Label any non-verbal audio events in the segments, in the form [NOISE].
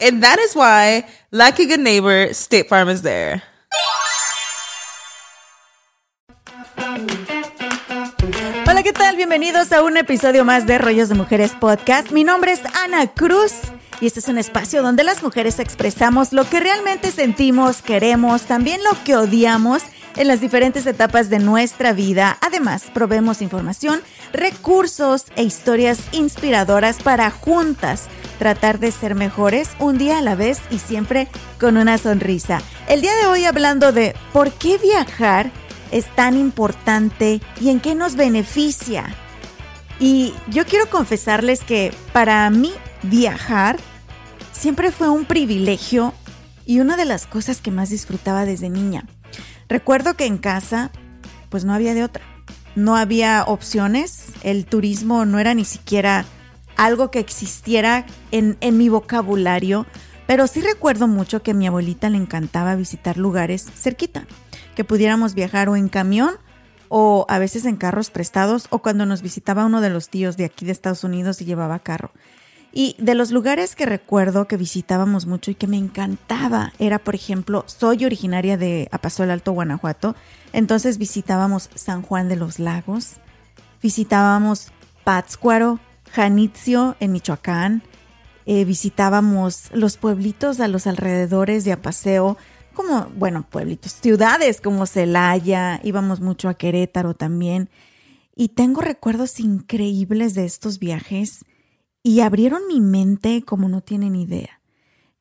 And that is why, like a good neighbor, State Farm is there. Hola, ¿qué tal? Bienvenidos a un episodio más de Rollos de Mujeres Podcast. Mi nombre es Ana Cruz y este es un espacio donde las mujeres expresamos lo que realmente sentimos, queremos, también lo que odiamos en las diferentes etapas de nuestra vida. Además, probemos información, recursos e historias inspiradoras para juntas tratar de ser mejores un día a la vez y siempre con una sonrisa. El día de hoy hablando de por qué viajar es tan importante y en qué nos beneficia. Y yo quiero confesarles que para mí viajar siempre fue un privilegio y una de las cosas que más disfrutaba desde niña. Recuerdo que en casa pues no había de otra. No había opciones, el turismo no era ni siquiera algo que existiera en, en mi vocabulario, pero sí recuerdo mucho que a mi abuelita le encantaba visitar lugares cerquita, que pudiéramos viajar o en camión o a veces en carros prestados o cuando nos visitaba uno de los tíos de aquí de Estados Unidos y llevaba carro. Y de los lugares que recuerdo que visitábamos mucho y que me encantaba era, por ejemplo, soy originaria de Apaso el Alto, Guanajuato, entonces visitábamos San Juan de los Lagos, visitábamos Pátzcuaro, Janitzio en Michoacán. Eh, visitábamos los pueblitos a los alrededores de Apaseo, como, bueno, pueblitos, ciudades como Celaya, íbamos mucho a Querétaro también. Y tengo recuerdos increíbles de estos viajes y abrieron mi mente como no tienen idea.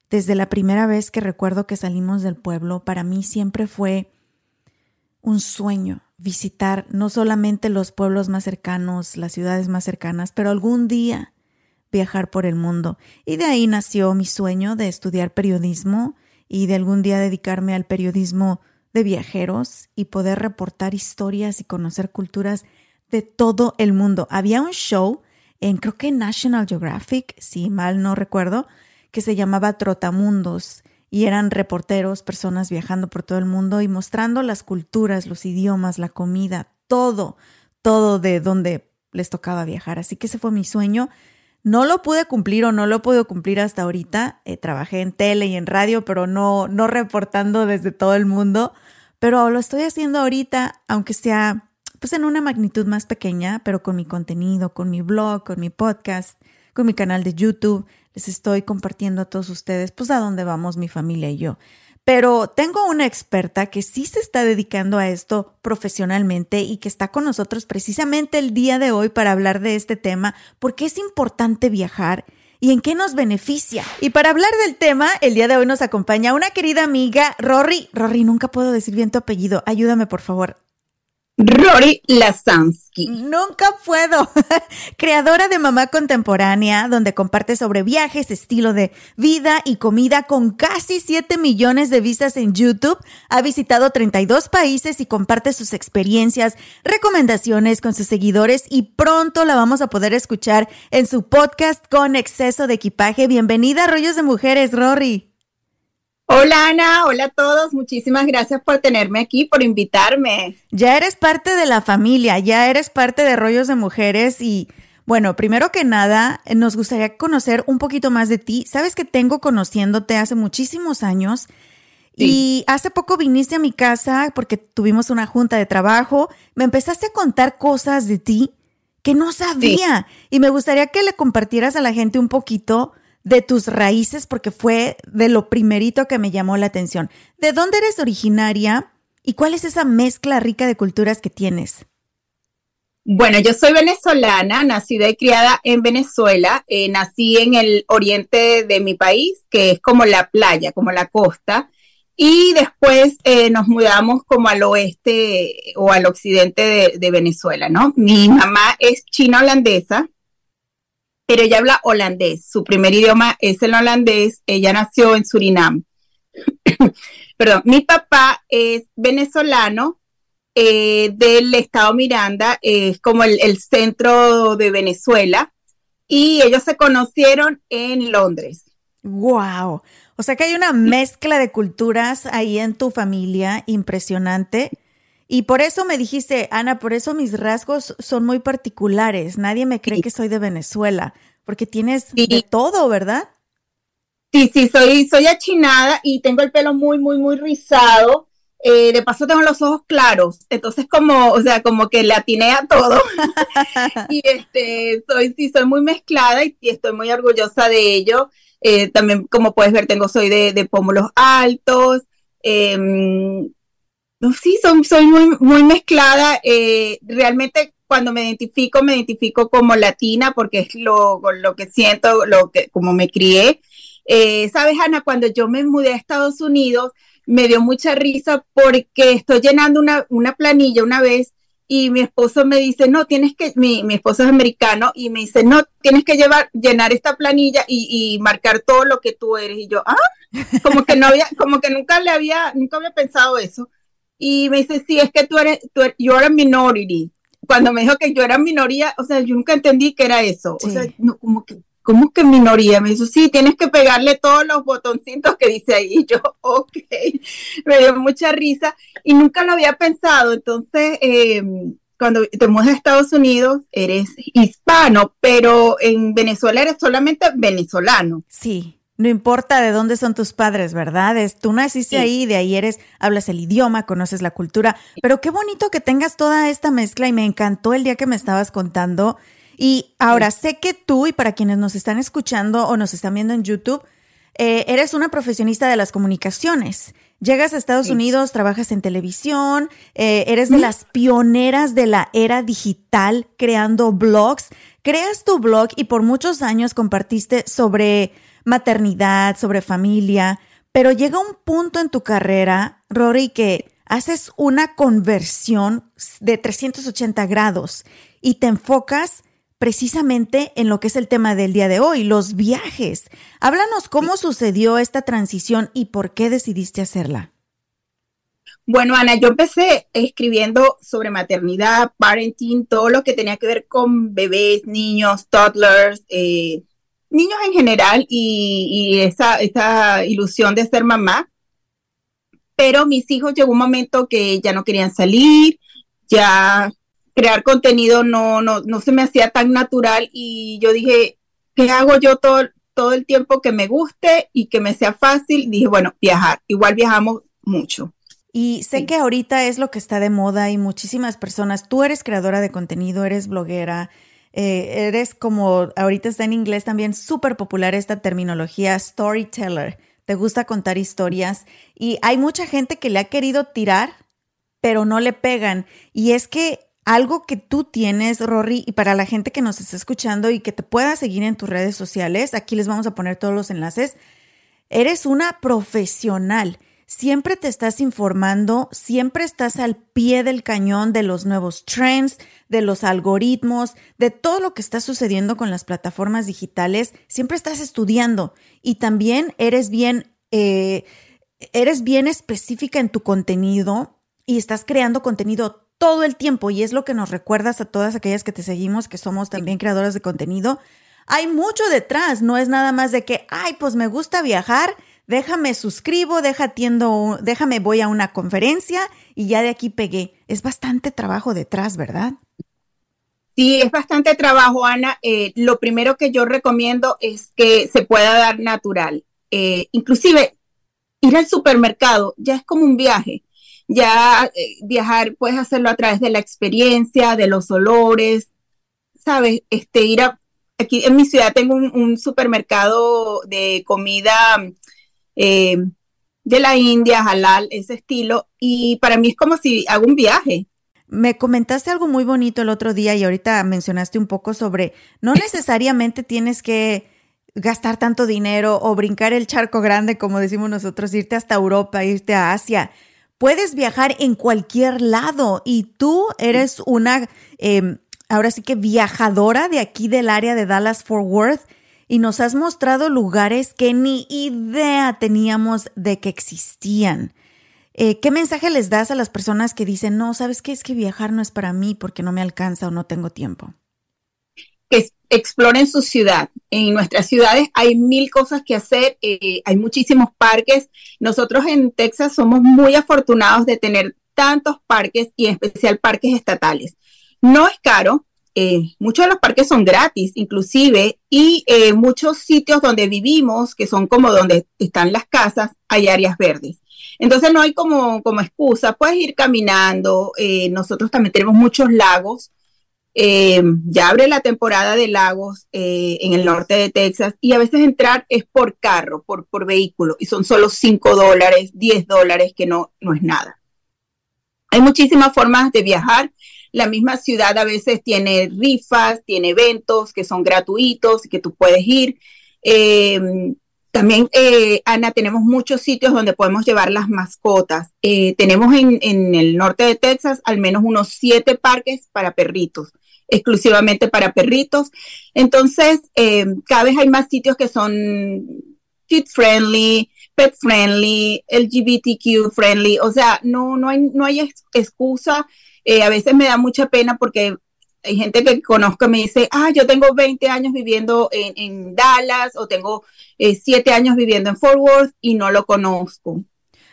Desde la primera vez que recuerdo que salimos del pueblo, para mí siempre fue un sueño visitar no solamente los pueblos más cercanos, las ciudades más cercanas, pero algún día viajar por el mundo. Y de ahí nació mi sueño de estudiar periodismo y de algún día dedicarme al periodismo de viajeros y poder reportar historias y conocer culturas de todo el mundo. Había un show en creo que National Geographic, si mal no recuerdo, que se llamaba Trotamundos y eran reporteros, personas viajando por todo el mundo y mostrando las culturas, los idiomas, la comida, todo, todo de donde les tocaba viajar. Así que ese fue mi sueño. No lo pude cumplir o no lo pude cumplir hasta ahorita. Eh, trabajé en tele y en radio, pero no, no reportando desde todo el mundo. Pero lo estoy haciendo ahorita, aunque sea pues en una magnitud más pequeña, pero con mi contenido, con mi blog, con mi podcast, con mi canal de YouTube les estoy compartiendo a todos ustedes, pues a dónde vamos mi familia y yo. Pero tengo una experta que sí se está dedicando a esto profesionalmente y que está con nosotros precisamente el día de hoy para hablar de este tema, porque es importante viajar y en qué nos beneficia. Y para hablar del tema, el día de hoy nos acompaña una querida amiga, Rory. Rory, nunca puedo decir bien tu apellido. Ayúdame, por favor. Rory Lasansky. Nunca puedo. [LAUGHS] Creadora de Mamá Contemporánea, donde comparte sobre viajes, estilo de vida y comida con casi 7 millones de vistas en YouTube. Ha visitado 32 países y comparte sus experiencias, recomendaciones con sus seguidores y pronto la vamos a poder escuchar en su podcast con exceso de equipaje. Bienvenida a Rollos de Mujeres, Rory. Hola Ana, hola a todos, muchísimas gracias por tenerme aquí, por invitarme. Ya eres parte de la familia, ya eres parte de Rollos de Mujeres y Bueno, primero que nada, nos gustaría conocer un poquito más de ti. Sabes que tengo conociéndote hace muchísimos años y hace poco viniste a mi casa porque tuvimos una junta de trabajo. Me empezaste a contar cosas de ti que no sabía y me gustaría que le compartieras a la gente un poquito de tus raíces porque fue de lo primerito que me llamó la atención. ¿De dónde eres originaria y cuál es esa mezcla rica de culturas que tienes? Bueno, yo soy venezolana, nacida y criada en Venezuela. Eh, nací en el oriente de mi país, que es como la playa, como la costa. Y después eh, nos mudamos como al oeste o al occidente de, Venezuela, ¿no? Mi mamá es china holandesa, pero ella habla holandés. Su primer idioma es el holandés. Ella nació en Surinam. [COUGHS] Perdón, mi papá es venezolano eh, del estado Miranda, es como el, el centro de Venezuela, y ellos se conocieron en Londres. ¡Wow! O sea que hay una mezcla de culturas ahí en tu familia impresionante. Y por eso me dijiste, Ana, por eso mis rasgos son muy particulares. Nadie me cree que soy de Venezuela, porque tienes de todo, ¿verdad? Sí, sí, soy, soy achinada y tengo el pelo muy, muy, muy rizado. Eh, de paso tengo los ojos claros, entonces como, o sea, como que le atiné a todo. [LAUGHS] [LAUGHS] y este, soy, sí, soy muy mezclada y estoy muy orgullosa de ello. Eh, también, como puedes ver, tengo, soy de, pómulos altos. Em, sí, son, soy muy, muy mezclada. Eh, realmente cuando me identifico, me identifico como latina porque es lo, lo que siento, lo que, como me crié. Eh, Sabes, Ana, cuando yo me mudé a Estados Unidos, me dio mucha risa porque estoy llenando una, una planilla una vez y mi esposo me dice, no, tienes que, mi, mi esposo es americano, y me dice, no, tienes que llevar, llenar esta planilla y, marcar todo lo que tú eres. Y yo, ah, como que no había, como que nunca le había, nunca había pensado eso. Y me dice, sí, es que tú eres, tú eres, yo era minority. Cuando me dijo que yo era minoría, o sea, yo nunca entendí que era eso. O sea, no, como que, ¿cómo que minoría? Me dijo, sí, tienes que pegarle todos los botoncitos que dice ahí. Y [LAUGHS] yo, ok, me dio mucha risa y nunca lo había pensado. Entonces, eh, cuando te mudas a Estados Unidos, eres hispano, pero en Venezuela eres solamente venezolano. Sí. No importa de dónde son tus padres, ¿verdad? Es, tú naciste ahí, de ahí eres, hablas el idioma, conoces la cultura, pero qué bonito que tengas toda esta mezcla y me encantó el día que me estabas contando y ahora sé que tú y para quienes nos están escuchando o nos están viendo en YouTube, eh, eres una profesionista de las comunicaciones. Llegas a Estados Unidos, trabajas en televisión, eh, eres de las pioneras de la era digital creando blogs. Creas tu blog y por muchos años compartiste sobre maternidad, sobre familia, pero llega un punto en tu carrera, Rory, que haces una conversión de 380 grados y te enfocas precisamente en lo que es el tema del día de hoy, los viajes. Háblanos cómo sucedió esta transición y por qué decidiste hacerla. Bueno, Ana, yo empecé escribiendo sobre maternidad, parenting, todo lo que tenía que ver con bebés, niños, toddlers, eh, niños en general y, esa, esa ilusión de ser mamá. Pero mis hijos llegó un momento que ya no querían salir, ya crear contenido no, no, no se me hacía tan natural y yo dije, ¿qué hago yo todo, todo el tiempo que me guste y que me sea fácil? Dije, bueno, viajar. Igual viajamos mucho. Y sé que ahorita es lo que está de moda y muchísimas personas, tú eres creadora de contenido, eres bloguera, eh, eres como, ahorita está en inglés también súper popular esta terminología storyteller, te gusta contar historias y hay mucha gente que le ha querido tirar, pero no le pegan. Y es que algo que tú tienes, Rory, y para la gente que nos está escuchando y que te pueda seguir en tus redes sociales, aquí les vamos a poner todos los enlaces, eres una profesional. Siempre te estás informando, siempre estás al pie del cañón de los nuevos trends, de los algoritmos, de todo lo que está sucediendo con las plataformas digitales. Siempre estás estudiando y también eres bien, eh, eres bien específica en tu contenido y estás creando contenido todo el tiempo y es lo que nos recuerdas a todas aquellas que te seguimos, que somos también creadoras de contenido. Hay mucho detrás, no es nada más de que, ay, pues me gusta viajar, déjame suscribo, déjame voy a una conferencia y ya de aquí pegué. Es bastante trabajo detrás, ¿verdad? Sí, es bastante trabajo, Ana. Eh, lo primero que yo recomiendo es que se pueda dar natural. Eh, inclusive, ir al supermercado ya es como un viaje. Ya eh, viajar puedes hacerlo a través de la experiencia, de los olores, ¿sabes? Este, ir a, aquí en mi ciudad tengo un, supermercado de comida de la India, halal, ese estilo, y para mí es como si hago un viaje. Me comentaste algo muy bonito el otro día y ahorita mencionaste un poco sobre, no necesariamente tienes que gastar tanto dinero o brincar el charco grande, como decimos nosotros, irte hasta Europa, irte a Asia. Puedes viajar en cualquier lado y tú eres una, em, ahora sí que viajadora de aquí del área de Dallas Fort Worth y nos has mostrado lugares que ni idea teníamos de que existían. Eh, ¿Qué mensaje les das a las personas que dicen, no, sabes qué es que viajar no es para mí porque no me alcanza o no tengo tiempo? Que exploren su ciudad. En nuestras ciudades hay mil cosas que hacer, eh, hay muchísimos parques. Nosotros en Texas somos muy afortunados de tener tantos parques y en especial parques estatales. No es caro, eh, muchos de los parques son gratis, inclusive, y muchos sitios donde vivimos, que son como donde están las casas, hay áreas verdes. Entonces no hay como, como excusa, puedes ir caminando, eh, nosotros también tenemos muchos lagos, eh, ya abre la temporada de lagos eh, en el norte de Texas y a veces entrar es por carro, por, por vehículo, y son solo 5 dólares, 10 dólares, que no, no es nada. Hay muchísimas formas de viajar. La misma ciudad a veces tiene rifas, tiene eventos que son gratuitos y que tú puedes ir. También, eh, Ana, tenemos muchos sitios donde podemos llevar las mascotas. Eh, tenemos en, el norte de Texas al menos unos siete parques para perritos, exclusivamente para perritos. Entonces, eh, cada vez hay más sitios que son kid friendly, pet friendly, LGBTQ friendly. O sea, no, no hay, no hay excusa. A veces me da mucha pena porque hay gente que conozco me dice, ah, yo tengo 20 años viviendo en, Dallas o tengo 7 eh, años viviendo en Fort Worth y no lo conozco.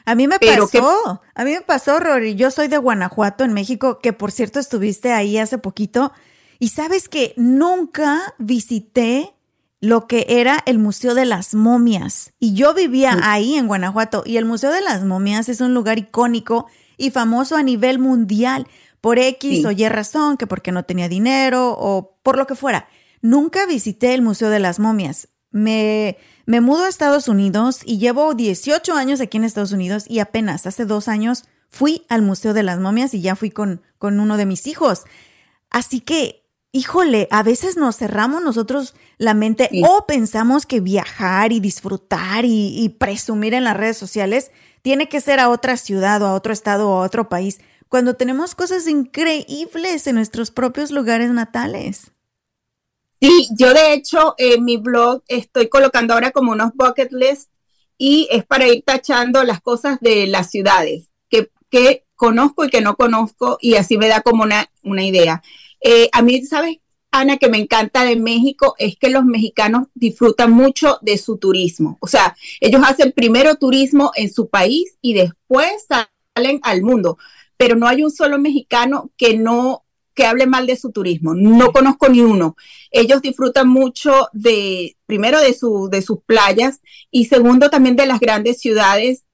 A mí me pasó, a mí me pasó, Rory. Yo soy de Guanajuato, en México, que por cierto estuviste ahí hace poquito. Y sabes que nunca visité lo que era el Museo de las Momias. Y yo vivía ahí en Guanajuato. Y el Museo de las Momias es un lugar icónico y famoso a nivel mundial por X o Y razón, que porque no tenía dinero o por lo que fuera. Nunca visité el Museo de las Momias. Me, me mudo a Estados Unidos y llevo 18 años aquí en Estados Unidos y apenas hace dos años fui al Museo de las Momias y ya fui con, con uno de mis hijos. Así que, híjole, a veces nos cerramos nosotros la mente o pensamos que viajar y disfrutar y, y presumir en las redes sociales tiene que ser a otra ciudad o a otro estado o a otro país cuando tenemos cosas increíbles en nuestros propios lugares natales. Sí, yo de hecho en mi blog estoy colocando ahora como unos bucket lists y es para ir tachando las cosas de las ciudades que, que conozco y que no conozco y así me da como una, una idea. Eh, a mí, ¿sabes, Ana, que me encanta de México? Es que los mexicanos disfrutan mucho de su turismo. O sea, ellos hacen primero turismo en su país y después salen al mundo pero no hay un solo mexicano que no que hable mal de su turismo. No conozco ni uno. Ellos disfrutan mucho de, primero, de, su, de sus playas y segundo, también de las grandes ciudades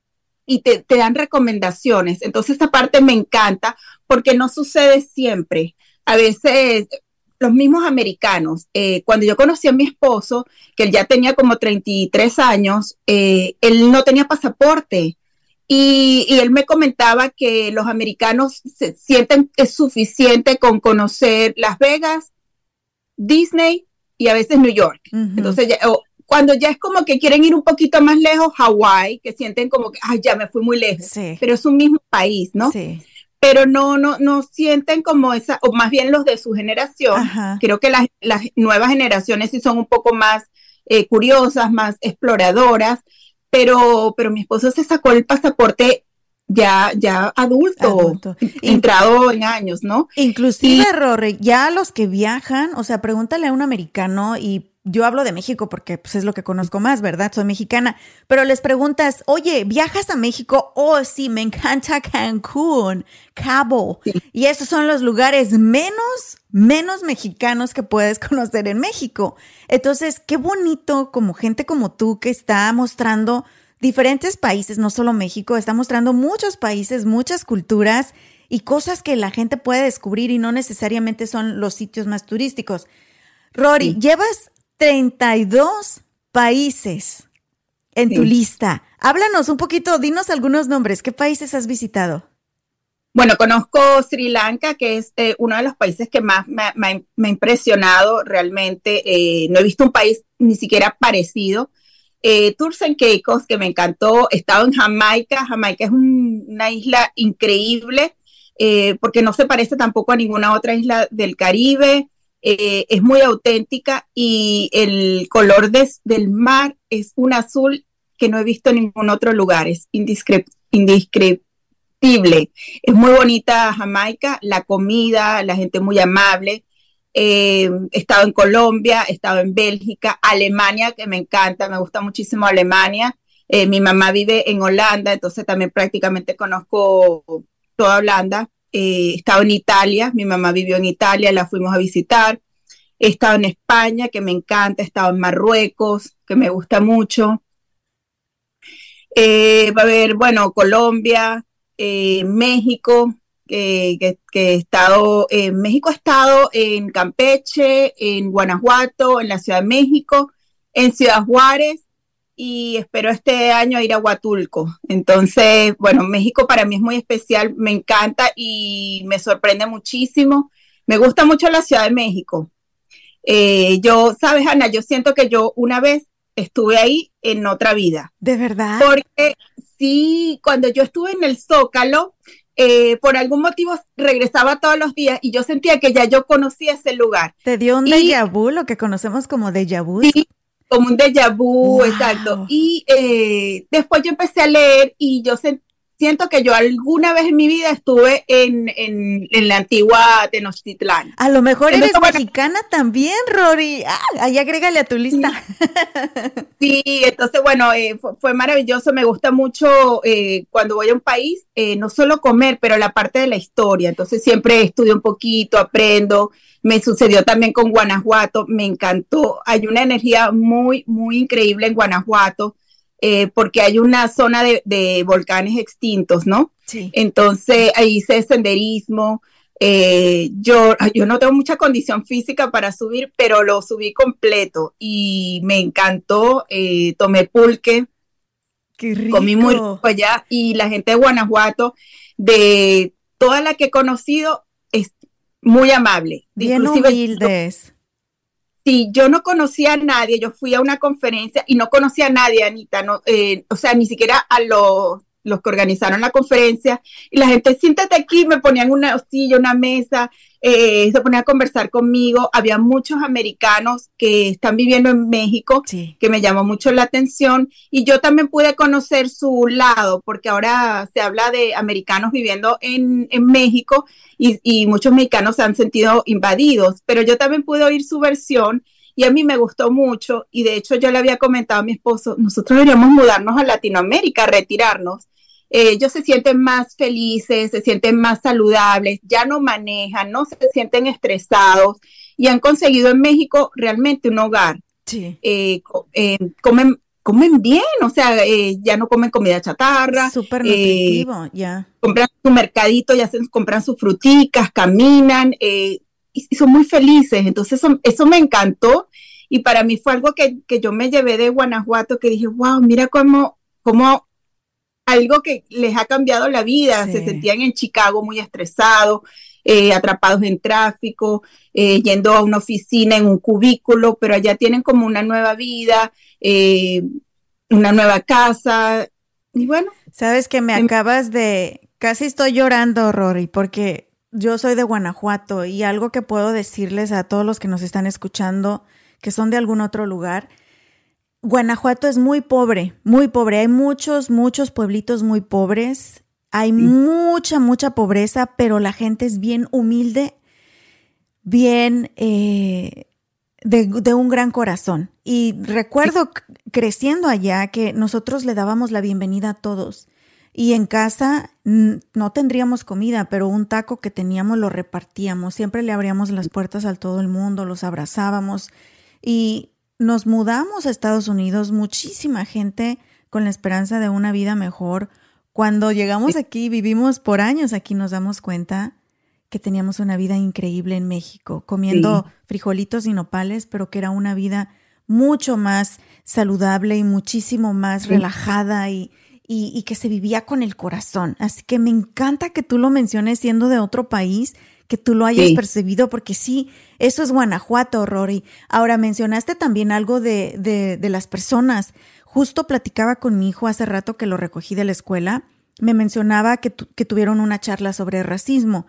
y te, dan recomendaciones. Entonces, esta parte me encanta porque no sucede siempre. A veces, los mismos americanos, eh, cuando yo conocí a mi esposo, que él ya tenía como 33 años, eh, él no tenía pasaporte y, él me comentaba que los americanos se sienten que es suficiente con conocer Las Vegas, Disney y a veces New York. Entonces, cuando ya es como que quieren ir un poquito más lejos, Hawái, que sienten como que, ay, ya me fui muy lejos. Pero es un mismo país, ¿no? Sí. Pero no, no, no sienten como esa, o más bien los de su generación. Creo que las, las, nuevas generaciones sí son un poco más eh, curiosas, más exploradoras pero, pero mi esposo se sacó el pasaporte ya, ya adulto, entrado en años, ¿no? Inclusive, Rory, ya los que viajan, o sea, pregúntale a un americano y yo hablo de México porque pues, es lo que conozco más, ¿verdad? Soy mexicana. Pero les preguntas, oye, ¿viajas a México? Oh, sí, me encanta Cancún, Cabo. Y esos son los lugares menos, menos mexicanos que puedes [LAUGHS] conocer en México. Entonces, qué bonito como gente como tú que está mostrando diferentes países, no solo México, está mostrando muchos países, muchas culturas y cosas que la gente puede descubrir y no necesariamente son los sitios más turísticos. Rory, llevas 32 países en tu lista. Háblanos un poquito, dinos algunos nombres. ¿Qué países has visitado? Bueno, conozco Sri Lanka, que es eh, uno de los países que más me, ha impresionado realmente. Eh, no he visto un país ni siquiera parecido. Eh, Tours and Caicos, que me encantó. He estado en Jamaica. Jamaica es una isla increíble porque no se parece tampoco a ninguna otra isla del Caribe. Eh, es muy auténtica y el color del mar es un azul que no he visto en ningún otro lugar, es indescriptible. Es muy bonita Jamaica, la comida, la gente muy amable. Eh, he estado en Colombia, he estado en Bélgica, Alemania, que me encanta, me gusta muchísimo Alemania. Eh, mi mamá vive en Holanda, entonces también prácticamente conozco toda Holanda. Eh, he estado en Italia, mi mamá vivió en Italia, la fuimos a visitar. He estado en España, que me encanta, he estado en Marruecos, que me gusta mucho. Eh, va a haber, bueno, Colombia, eh, México, que, he estado, en México he estado en Campeche, en Guanajuato, en la Ciudad de México, en Ciudad Juárez y espero este año ir a Huatulco. Entonces, bueno, México para mí es muy especial, me encanta y me sorprende muchísimo. Me gusta mucho la Ciudad de México. Eh, yo, sabes, Ana, yo siento que yo una vez estuve ahí en otra vida. ¿De verdad? Porque sí, cuando yo estuve en el Zócalo, eh, por algún motivo regresaba todos los días y yo sentía que ya yo conocía ese lugar. ¿Te dio un déjà vu, lo que conocemos como déjà vu? Sí, como un déjà vu, exacto. Y eh, después yo empecé a leer y yo siento que yo alguna vez en mi vida estuve en, en, la antigua Tenochtitlán. A lo mejor eres mexicana también, Rory. Ah, ahí agrégale a tu lista. Sí, entonces bueno, eh, fue, maravilloso. Me gusta mucho eh, cuando voy a un país, no solo comer, pero la parte de la historia. Entonces siempre estudio un poquito, aprendo. Me sucedió también con Guanajuato, me encantó. Hay una energía muy, muy increíble en Guanajuato. Eh, porque hay una zona de, volcanes extintos, ¿no? Sí. Entonces ahí hice senderismo. Eh, yo, yo no tengo mucha condición física para subir, pero lo subí completo y me encantó. Eh, tomé pulque, Qué rico. comí muy rico allá y la gente de Guanajuato, de toda la que he conocido, muy amable. Bien humildes. Sí, yo no conocía a nadie, yo fui a una conferencia y no conocía a nadie, Anita, no, eh, o sea, ni siquiera a los los que organizaron la conferencia, y la gente, siéntate aquí, me ponían una silla, una mesa, eh, se ponía a conversar conmigo. Había muchos americanos que están viviendo en México, que me llamó mucho la atención, y yo también pude conocer su lado, porque ahora se habla de americanos viviendo en, en México y, y muchos mexicanos se han sentido invadidos, pero yo también pude oír su versión y a mí me gustó mucho y de hecho yo le había comentado a mi esposo, nosotros deberíamos mudarnos a Latinoamérica, retirarnos. Eh, ellos se sienten más felices, se sienten más saludables, ya no manejan, no se sienten estresados y han conseguido en México realmente un hogar. Sí. Eh, eh, comen, comen bien, o sea, ya no comen comida chatarra. Súper nutritivo, ya. Compran su mercadito, ya se compran sus fruticas, caminan, y, son muy felices. Entonces, eso, me encantó. Y para mí fue algo que, que, yo me llevé de Guanajuato, que dije, wow, mira cómo, cómo algo que les ha cambiado la vida. Se sentían en Chicago muy estresados, eh, atrapados en tráfico, eh, yendo a una oficina en un cubículo, pero allá tienen como una nueva vida, eh, una nueva casa. Y bueno. Sabes que me em acabas de... Casi estoy llorando, Rory, porque yo soy de Guanajuato y algo que puedo decirles a todos los que nos están escuchando que son de algún otro lugar Guanajuato es muy pobre, muy pobre. Hay muchos, muchos pueblitos muy pobres. Hay mucha, mucha pobreza, pero la gente es bien humilde, bien, eh, de, un gran corazón. Y recuerdo creciendo allá que nosotros le dábamos la bienvenida a todos. Y en casa no tendríamos comida, pero un taco que teníamos lo repartíamos. Siempre le abríamos las puertas a todo el mundo, los abrazábamos. Y nos mudamos a Estados Unidos, muchísima gente con la esperanza de una vida mejor. Cuando llegamos aquí, vivimos por años aquí, nos damos cuenta que teníamos una vida increíble en México, comiendo frijolitos y nopales, pero que era una vida mucho más saludable y muchísimo más relajada y, y, que se vivía con el corazón. Así que me encanta que tú lo menciones siendo de otro país, que tú lo hayas percibido, porque sí, eso es Guanajuato, Rory. Ahora mencionaste también algo de, de, de las personas. Justo platicaba con mi hijo hace rato que lo recogí de la escuela. Me mencionaba que, que tuvieron una charla sobre racismo.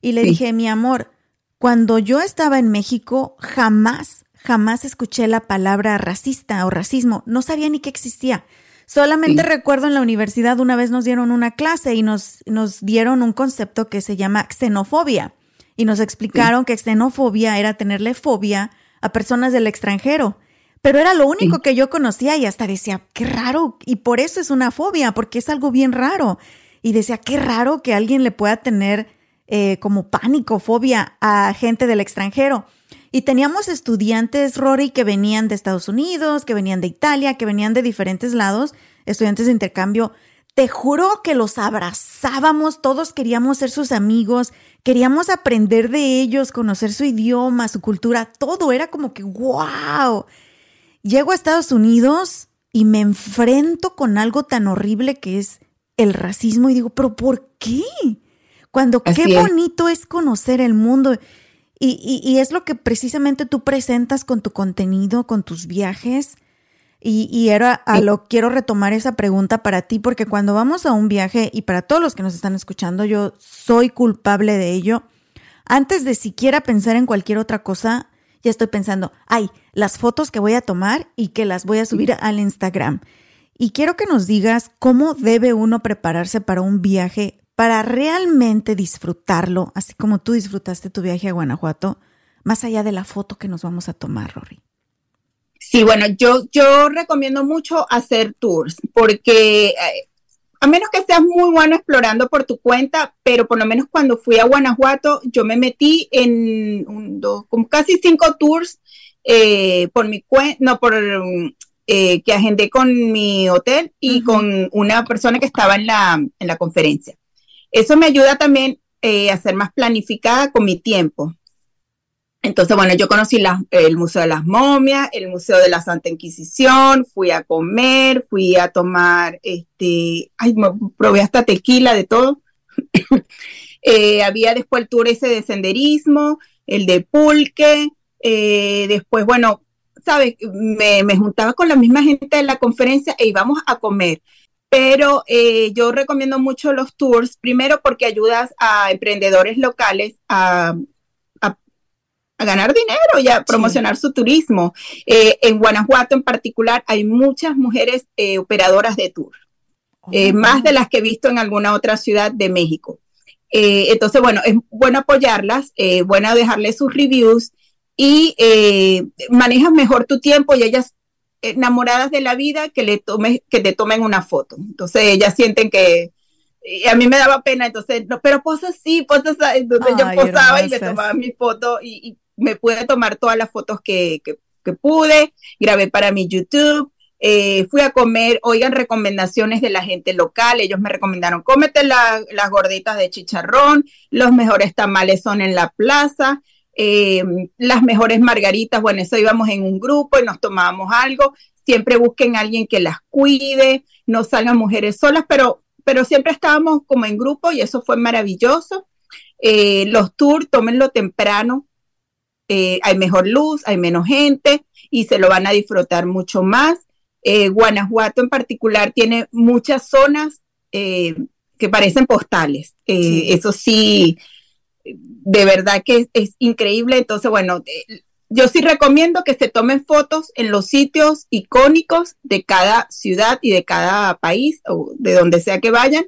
Y le dije, mi amor, cuando yo estaba en México, jamás, jamás escuché la palabra racista o racismo. No sabía ni que existía. Solamente recuerdo en la universidad una vez nos dieron una clase y nos, nos dieron un concepto que se llama xenofobia. Y nos explicaron que xenofobia era tenerle fobia a personas del extranjero. Pero era lo único que yo conocía y hasta decía, qué raro. Y por eso es una fobia, porque es algo bien raro. Y decía, qué raro que alguien le pueda tener eh, como pánico, fobia a gente del extranjero. Y teníamos estudiantes, Rory, que venían de Estados Unidos, que venían de Italia, que venían de diferentes lados, estudiantes de intercambio. Te juro que los abrazábamos, todos queríamos ser sus amigos, queríamos aprender de ellos, conocer su idioma, su cultura, todo era como que, wow. Llego a Estados Unidos y me enfrento con algo tan horrible que es el racismo y digo, pero ¿por qué? Cuando qué bonito es. conocer el mundo. Y, y, es lo que precisamente tú presentas con tu contenido, con tus viajes. Y, y era a lo quiero retomar esa pregunta para ti, porque cuando vamos a un viaje, y para todos los que nos están escuchando, yo soy culpable de ello. Antes de siquiera pensar en cualquier otra cosa, ya estoy pensando, ay, las fotos que voy a tomar y que las voy a subir al Instagram. Y quiero que nos digas cómo debe uno prepararse para un viaje para realmente disfrutarlo, así como tú disfrutaste tu viaje a Guanajuato, más allá de la foto que nos vamos a tomar, Rory? Sí, bueno, yo, yo recomiendo mucho hacer tours porque eh, a menos que seas muy bueno explorando por tu cuenta, pero por lo menos cuando fui a Guanajuato, yo me metí en un, dos, como casi cinco tours eh, por mi cuenta, no, por eh, que agendé con mi hotel y con una persona que estaba en la, en la conferencia. Eso me ayuda también eh, a ser más planificada con mi tiempo. Entonces, bueno, yo conocí el Museo de las Momias, el Museo de la Santa Inquisición, fui a comer, fui a tomar, este, ay, probé hasta tequila, de todo. [COUGHS] Eh, había después el tour ese de senderismo, el de pulque, eh, después, bueno, sabes, me, me, juntaba con la misma gente de la conferencia e íbamos a comer pero eh, yo recomiendo mucho los tours, primero porque ayudas a emprendedores locales a, ganar dinero y a promocionar su turismo. Eh, en Guanajuato en particular hay muchas mujeres eh, operadoras de tour, oh. más de las que he visto en alguna otra ciudad de México. entonces, bueno, es bueno apoyarlas, bueno dejarles sus reviews y manejas mejor tu tiempo y ellas enamoradas de la vida que le tome, que te tomen una foto. Entonces ellas sienten que a mí me daba pena, entonces, no, pero posa sí, posa Entonces yo posaba y me tomaba mi foto y, me pude tomar todas las fotos que, que, pude, grabé para mi YouTube. Eh, fui a comer, oigan recomendaciones de la gente local, ellos me recomendaron, cómete las gorditas de chicharrón, los mejores tamales son en la plaza, eh, las mejores margaritas, bueno, eso íbamos en un grupo y nos tomábamos algo, siempre busquen a alguien que las cuide, no salgan mujeres solas, pero, pero siempre estábamos como en grupo y eso fue maravilloso. Eh, los tours, tómenlo temprano, eh, hay mejor luz, hay menos gente y se lo van a disfrutar mucho más. Guanajuato en particular tiene muchas zonas que parecen postales. Eso sí, de verdad que es, increíble. Entonces, bueno, eh, yo sí recomiendo que se tomen fotos en los sitios icónicos de cada ciudad y de cada país o de donde sea que vayan,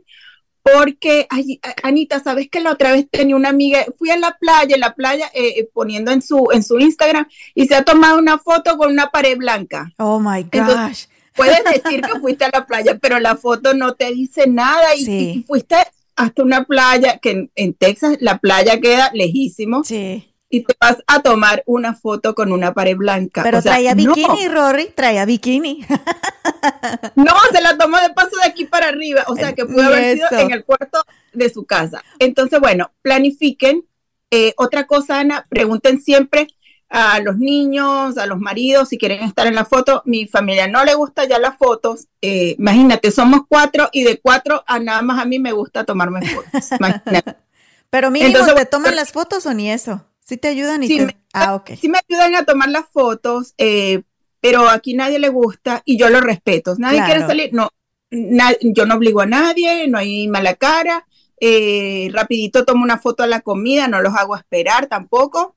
porque, ay, Anita, ¿sabes que la otra vez tenía una amiga, fui a la playa, en la playa, eh, eh, poniendo en su, en su Instagram, y se ha tomado una foto con una pared blanca. Oh, my gosh. puedes [LAUGHS] decir que fuiste a la playa, pero la foto no te dice nada y, fuiste hasta una playa, que en, Texas la playa queda lejísimo. Sí y te vas a tomar una foto con una pared blanca. Pero traía bikini, Rory, traía bikini. [LAUGHS] no, se la tomó de paso de aquí para arriba, o sea que pudo haber sido en el cuarto de su casa. Entonces, bueno, planifiquen. Eh, otra cosa, Ana, pregunten siempre a los niños, a los maridos, si quieren estar en la foto. Mi familia no le gusta ya las fotos. Eh, imagínate, somos cuatro y de cuatro a nada más a mí me gusta tomarme fotos. [LAUGHS] Pero mínimo, Entonces, ¿te toman las fotos o ni eso? ¿Sí te ayudan? Y sí, me, ah. Sí me ayudan a tomar las fotos, eh, pero aquí nadie le gusta y yo lo respeto. Nadie quiere salir, no, yo no obligo a nadie, no hay mala cara. Eh, rapidito tomo una foto a la comida, no los hago esperar tampoco.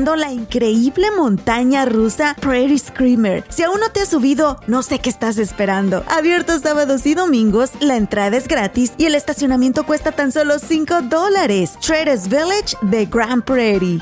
la increíble montaña rusa Prairie Screamer. Si aún no te has subido, no sé qué estás esperando. Abierto sábados y domingos, la entrada es gratis y el estacionamiento cuesta tan solo 5 dólares. Traders Village de Grand Prairie.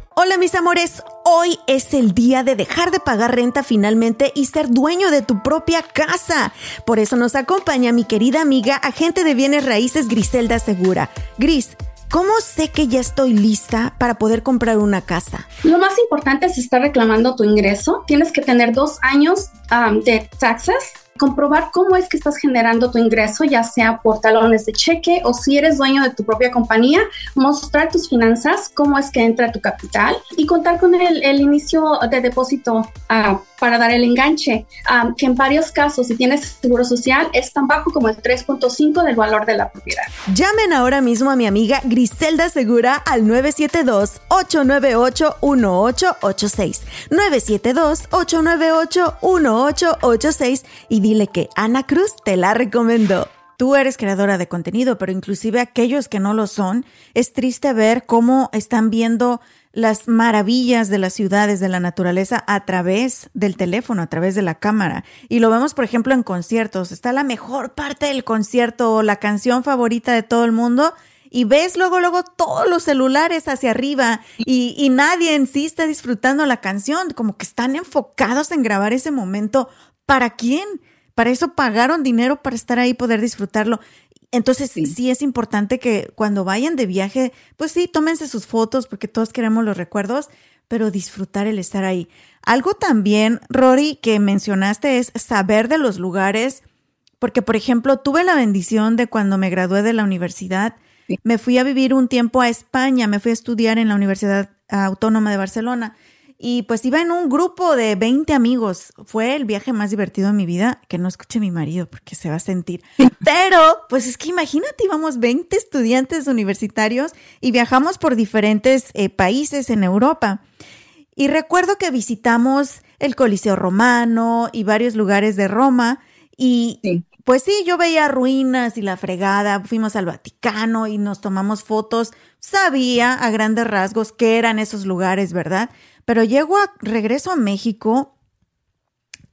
Hola mis amores, hoy es el día de dejar de pagar renta finalmente y ser dueño de tu propia casa. Por eso nos acompaña mi querida amiga, agente de bienes raíces Griselda Segura. Gris, ¿Cómo sé que ya estoy lista para poder comprar una casa? Lo más importante es estar reclamando tu ingreso. Tienes que tener dos años de taxes comprobar cómo es que estás generando tu ingreso, ya sea por talones de cheque o si eres dueño de tu propia compañía, mostrar tus finanzas, cómo es que entra tu capital y contar con el, inicio de depósito uh, para dar el enganche, um, que en varios casos, si tienes seguro social, es tan bajo como el 3.5 del valor de la propiedad. Llamen ahora mismo a mi amiga Griselda Segura al 972-898-1886. 972-898-1886 y dile que Ana Cruz te la recomendó. Tú eres creadora de contenido, pero inclusive aquellos que no lo son, es triste ver cómo están viendo las maravillas de las ciudades, de la naturaleza a través del teléfono, a través de la cámara. Y lo vemos, por ejemplo, en conciertos. Está la mejor parte del concierto o la canción favorita de todo el mundo y ves luego, luego todos los celulares hacia arriba y, y nadie en sí está disfrutando la canción, como que están enfocados en grabar ese momento. ¿Para quién? Para eso pagaron dinero para estar ahí, poder disfrutarlo. Entonces sí. es importante que cuando vayan de viaje, pues sí, tómense sus fotos porque todos queremos los recuerdos, pero disfrutar el estar ahí. Algo también, Rory, que mencionaste es saber de los lugares, porque por ejemplo, tuve la bendición de cuando me gradué de la universidad, me fui a vivir un tiempo a España, me fui a estudiar en la Universidad Autónoma de Barcelona y pues iba en un grupo de 20 amigos. Fue el viaje más divertido de mi vida, que no escuche mi marido porque se va a sentir. [LAUGHS] Pero, pues es que imagínate, íbamos 20 estudiantes universitarios y viajamos por diferentes eh, países en Europa. Y recuerdo que visitamos el Coliseo Romano y varios lugares de Roma. Y pues sí, yo veía ruinas y la fregada. Fuimos al Vaticano y nos tomamos fotos. Sabía a grandes rasgos qué eran esos lugares, ¿verdad? Pero llego a regreso a México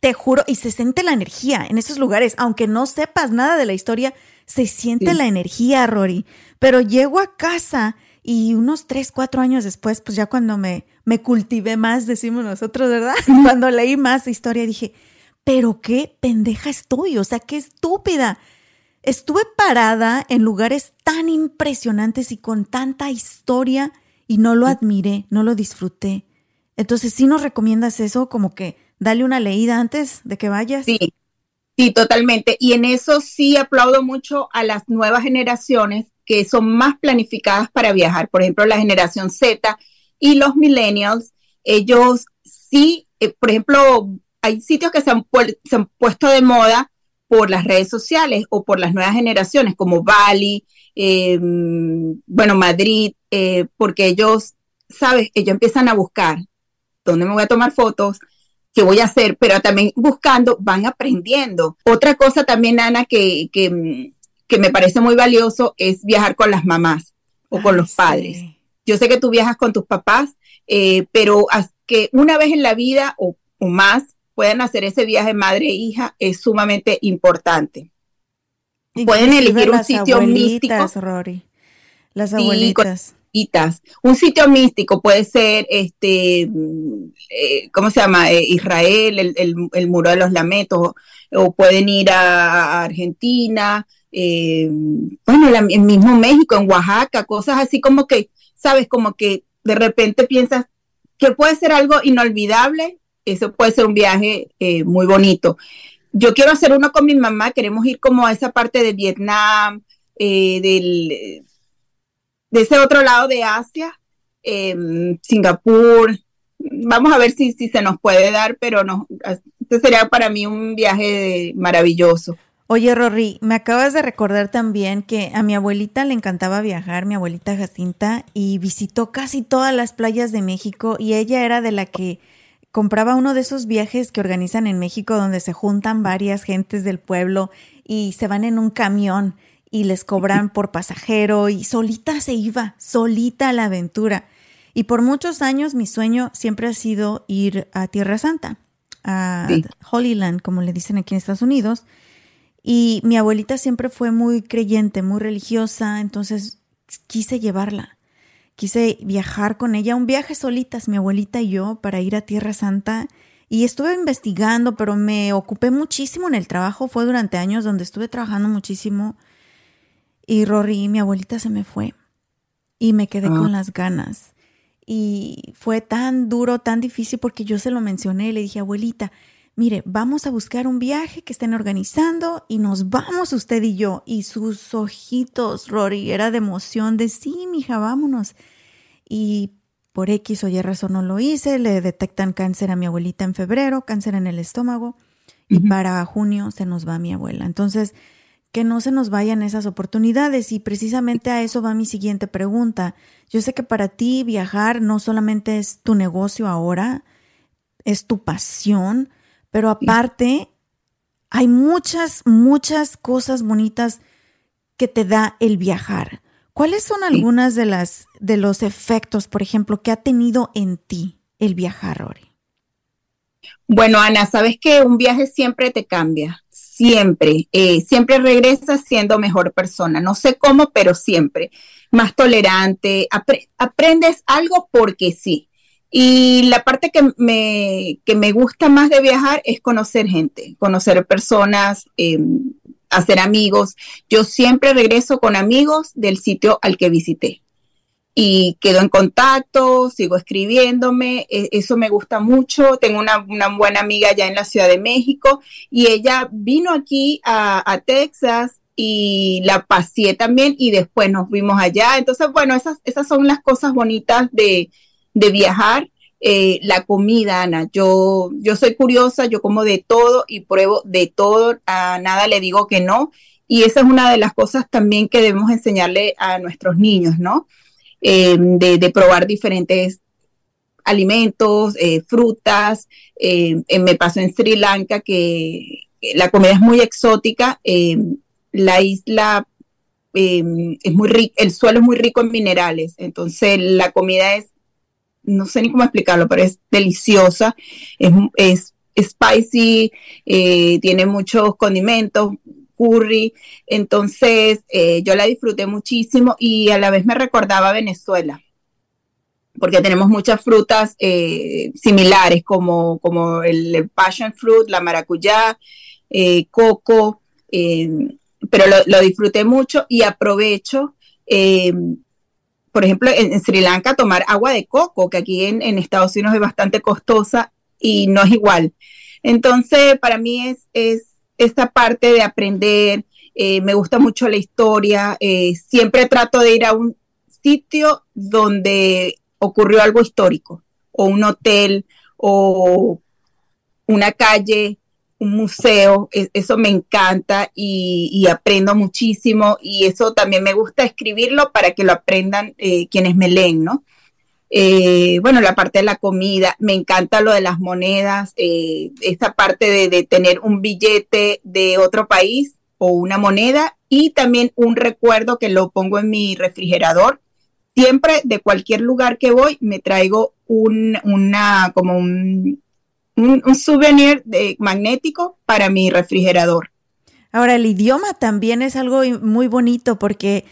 te juro, y se siente la energía en esos lugares, aunque no sepas nada de la historia, se siente la energía, Rory. Pero llego a casa y unos tres, cuatro años después, pues ya cuando me, me cultivé más, decimos nosotros, ¿verdad? [LAUGHS] Cuando leí más historia, dije, pero qué pendeja estoy, o sea, qué estúpida. Estuve parada en lugares tan impresionantes y con tanta historia y no lo admiré, no lo disfruté. Entonces, si nos recomiendas eso, como que dale una leída antes de que vayas. Sí, sí, totalmente. Y en eso sí aplaudo mucho a las nuevas generaciones que son más planificadas para viajar. Por ejemplo, la generación Z y los millennials, ellos sí, eh, por ejemplo, hay sitios que se han, se han puesto de moda por las redes sociales o por las nuevas generaciones, como Bali, em, bueno, Madrid, eh, porque ellos, ¿sabes? Ellos empiezan a buscar dónde me voy a tomar fotos, qué voy a hacer, pero también buscando, van aprendiendo. Otra cosa también, Ana, que, que, me parece muy valioso es viajar con las mamás o con los padres. Yo sé que tú viajas con tus papás, eh, pero que una vez en la vida o, o más puedan hacer ese viaje madre e hija es sumamente importante. Pueden elegir un sitio místico. Rory. Las abuelitas. Un sitio místico puede ser, este, eh, ¿cómo se llama? Eh, Israel, el, Muro de los Lamentos, o, pueden ir a, Argentina, eh, bueno, el mismo México, en Oaxaca, cosas así como que, ¿sabes? Como que de repente piensas que puede ser algo inolvidable eso puede ser un viaje muy bonito. Yo quiero hacer uno con mi mamá, queremos ir como a esa parte de Vietnam, del, de ese otro lado de Asia, em, Singapur. Vamos a ver si, si se nos puede dar, pero no, este sería para mí un viaje maravilloso. Oye, Rory, me acabas de recordar también que a mi abuelita le encantaba viajar, mi abuelita Jacinta, y visitó casi todas las playas de México y ella era de la que compraba uno de esos viajes que organizan en México donde se juntan varias gentes del pueblo y se van en un camión y les cobran por pasajero y solita se iba, solita a la aventura. Y por muchos años mi sueño siempre ha sido ir a Tierra Santa, a Holy Land, como le dicen aquí en Estados Unidos. Y mi abuelita siempre fue muy creyente, muy religiosa, entonces quise llevarla quise viajar con ella, un viaje solitas, mi abuelita y yo, para ir a Tierra Santa. Y estuve investigando, pero me ocupé muchísimo en el trabajo. Fue durante años donde estuve trabajando muchísimo. Y Rory, mi abuelita se me fue. Y me quedé con ah. las ganas. Y fue tan duro, tan difícil, porque yo se lo mencioné. Le dije, abuelita, mire, vamos a buscar un viaje que estén organizando y nos vamos usted y yo. Y sus ojitos, Rory, era de emoción, de sí, mija, vámonos. Y por X o Y razón no lo hice, le detectan cáncer a mi abuelita en febrero, cáncer en el estómago, y para junio se nos va mi abuela. Entonces, que no se nos vayan esas oportunidades y precisamente a eso va mi siguiente pregunta. Yo sé que para ti viajar no solamente es tu negocio ahora, es tu pasión, pero aparte, hay muchas, muchas cosas bonitas que te da el viajar. ¿Cuáles son algunas de las de los efectos, por ejemplo, que ha tenido en ti el viajar, Rory? Bueno, Ana, sabes que un viaje siempre te cambia, siempre, eh, siempre regresas siendo mejor persona. No sé cómo, pero siempre más tolerante. aprendes algo porque sí. Y la parte que me, que me gusta más de viajar es conocer gente, conocer personas, em, hacer amigos. Yo siempre regreso con amigos del sitio al que visité y quedo en contacto, sigo escribiéndome, e, eso me gusta mucho. Tengo una, buena amiga allá en la Ciudad de México y ella vino aquí a, Texas y la pasé también y después nos vimos allá. Entonces, bueno, esas, esas son las cosas bonitas de, de viajar. Eh, la comida, Ana, yo, yo soy curiosa, yo como de todo y pruebo de todo, a nada le digo que no. Y esa es una de las cosas también que debemos enseñarle a nuestros niños, ¿no? Em, de, probar diferentes alimentos, eh, frutas. Em, me pasó en Sri Lanka que la comida es muy exótica. Em, la isla es muy rica, el suelo es muy rico en minerales, entonces la comida es no sé ni cómo explicarlo, pero es deliciosa, es, spicy, eh, tiene muchos condimentos, curry, entonces eh, yo la disfruté muchísimo y a la vez me recordaba Venezuela porque tenemos muchas frutas eh, similares como, como el, passion fruit, la maracuyá, coco, pero lo, disfruté mucho y aprovecho por ejemplo, en, Sri Lanka tomar agua de coco, que aquí en, Estados Unidos es bastante costosa y no es igual. Entonces, para mí es, es esta parte de aprender, eh, me gusta mucho la historia, eh, siempre trato de ir a un sitio donde ocurrió algo histórico, o un hotel, o una calle, un museo, e, eso me encanta y, aprendo muchísimo y eso también me gusta escribirlo para que lo aprendan eh, quienes me leen, ¿no? Eh, bueno, la parte de la comida, me encanta lo de las monedas, eh, esta parte de, tener un billete de otro país o una moneda y también un recuerdo que lo pongo en mi refrigerador. Siempre de cualquier lugar que voy me traigo un, una, como un, un, souvenir de, magnético para mi refrigerador. Ahora, el idioma también es algo muy bonito porque,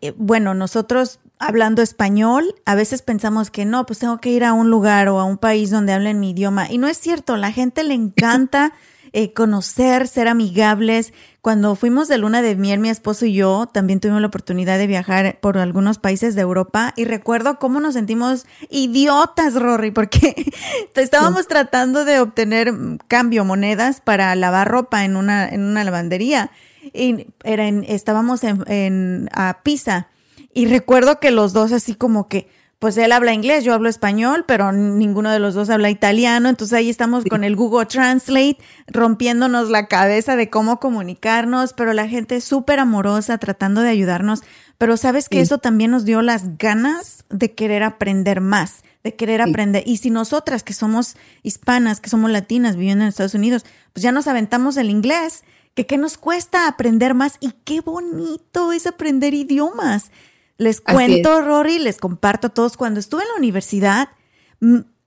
eh, bueno, nosotros hablando español, a veces pensamos que no, pues tengo que ir a un lugar o a un país donde hablen mi idioma. Y no es cierto, la gente le encanta [LAUGHS] eh, conocer, ser amigables. Cuando fuimos de luna de miel, mi esposo y yo también tuvimos la oportunidad de viajar por algunos países de Europa y recuerdo cómo nos sentimos idiotas, Rory, porque [LAUGHS] estábamos tratando de obtener cambio, monedas para lavar ropa en una, en una lavandería. Y era estábamos en, en a Pisa. Y recuerdo que los dos así como que pues él habla inglés, yo hablo español, pero ninguno de los dos habla italiano, entonces ahí estamos con el Google Translate rompiéndonos la cabeza de cómo comunicarnos, pero la gente es súper amorosa tratando de ayudarnos, pero sabes que eso también nos dio las ganas de querer aprender más, de querer aprender. Y si nosotras que somos hispanas, que somos latinas viviendo en Estados Unidos, pues ya nos aventamos el inglés, que qué nos cuesta aprender más y qué bonito es aprender idiomas. Les cuento, Rory, les comparto a todos. Cuando estuve en la universidad,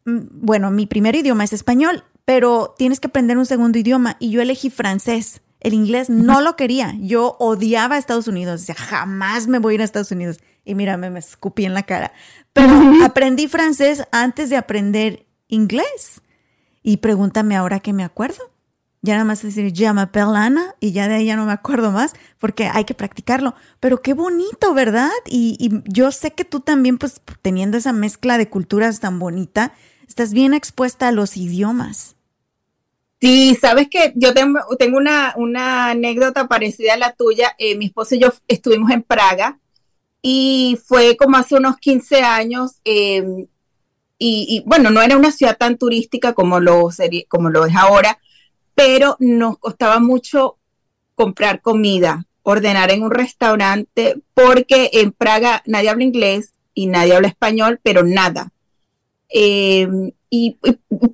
bueno, mi primer idioma es español, pero tienes que aprender un segundo idioma y yo elegí francés. El inglés no lo quería. Yo odiaba a Estados Unidos. Decía, jamás me voy a ir a Estados Unidos. Y mírame, me escupí en la cara. Pero aprendí francés antes de aprender inglés. Y pregúntame ahora que me acuerdo ya nada más decir, llama Perlana y ya de ahí ya no me acuerdo más porque hay que practicarlo. Pero qué bonito, ¿verdad? Y, yo sé que tú también, pues teniendo esa mezcla de culturas tan bonita, estás bien expuesta a los idiomas. Sí, sabes que yo tengo, tengo una, una, anécdota parecida a la tuya. Eh, mi esposo y yo estuvimos en Praga y fue como hace unos 15 años. Em, y, bueno, no era una ciudad tan turística como lo, como lo es ahora, pero nos costaba mucho comprar comida, ordenar en un restaurante, porque en Praga nadie habla inglés y nadie habla español, pero nada. Em, y,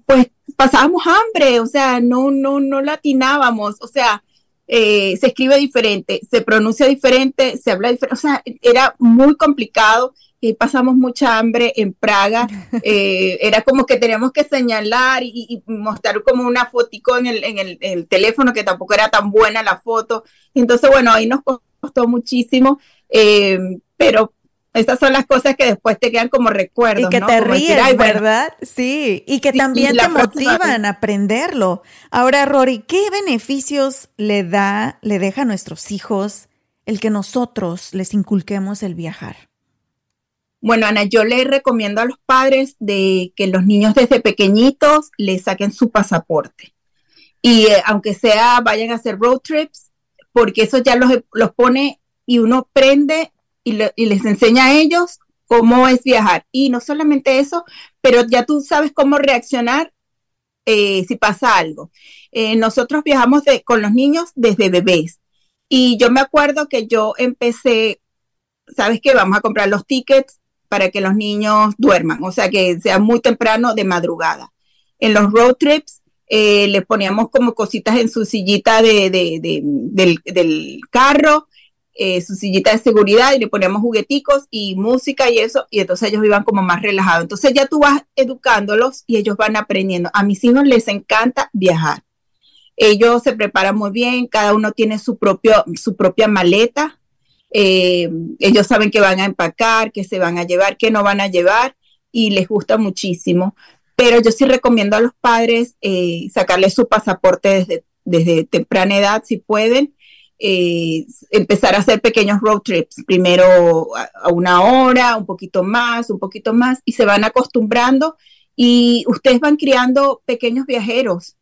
pues pasábamos hambre, o sea, no, no, no latinábamos, o sea, eh, se escribe diferente, se pronuncia diferente, se habla diferente, o sea, era muy complicado y pasamos mucha hambre en Praga. [LAUGHS] Eh, era como que teníamos que señalar y, mostrar como una fotico en, el, en el, teléfono, que tampoco era tan buena la foto. Entonces, bueno, ahí nos costó muchísimo, eh, pero esas son las cosas que después te quedan como recuerdos. Y que te ríes, ¿verdad? Sí, y que también te motivan a aprenderlo. Ahora, Rory, ¿qué beneficios le da, le deja a nuestros hijos el que nosotros les inculquemos el viajar? Bueno, Ana, yo le recomiendo a los padres de que los niños desde pequeñitos les saquen su pasaporte. Y eh, aunque sea, vayan a hacer road trips, porque eso ya los, los pone y uno prende y, les enseña a ellos cómo es viajar. Y no solamente eso, pero ya tú sabes cómo reaccionar eh, si pasa algo. Eh, nosotros viajamos con los niños desde bebés. Y yo me acuerdo que yo empecé, sabes que vamos a comprar los tickets para que los niños duerman, o sea, que sea muy temprano de madrugada. En los road trips eh, les poníamos como cositas en su sillita de, del, carro, eh, su sillita de seguridad y le poníamos jugueticos y música y eso, y entonces ellos iban como más relajados. Entonces ya tú vas educándolos y ellos van aprendiendo. A mis hijos les encanta viajar. Ellos se preparan muy bien, cada uno tiene su, propio, su propia maleta. Eh, ellos saben que van a empacar, que se van a llevar, que no van a llevar y les gusta muchísimo. Pero yo sí recomiendo a los padres eh, sacarles su pasaporte desde, desde temprana edad, si pueden, eh, empezar a hacer pequeños road trips, primero a, una hora, un poquito más, un poquito más, y se van acostumbrando y ustedes van criando pequeños viajeros.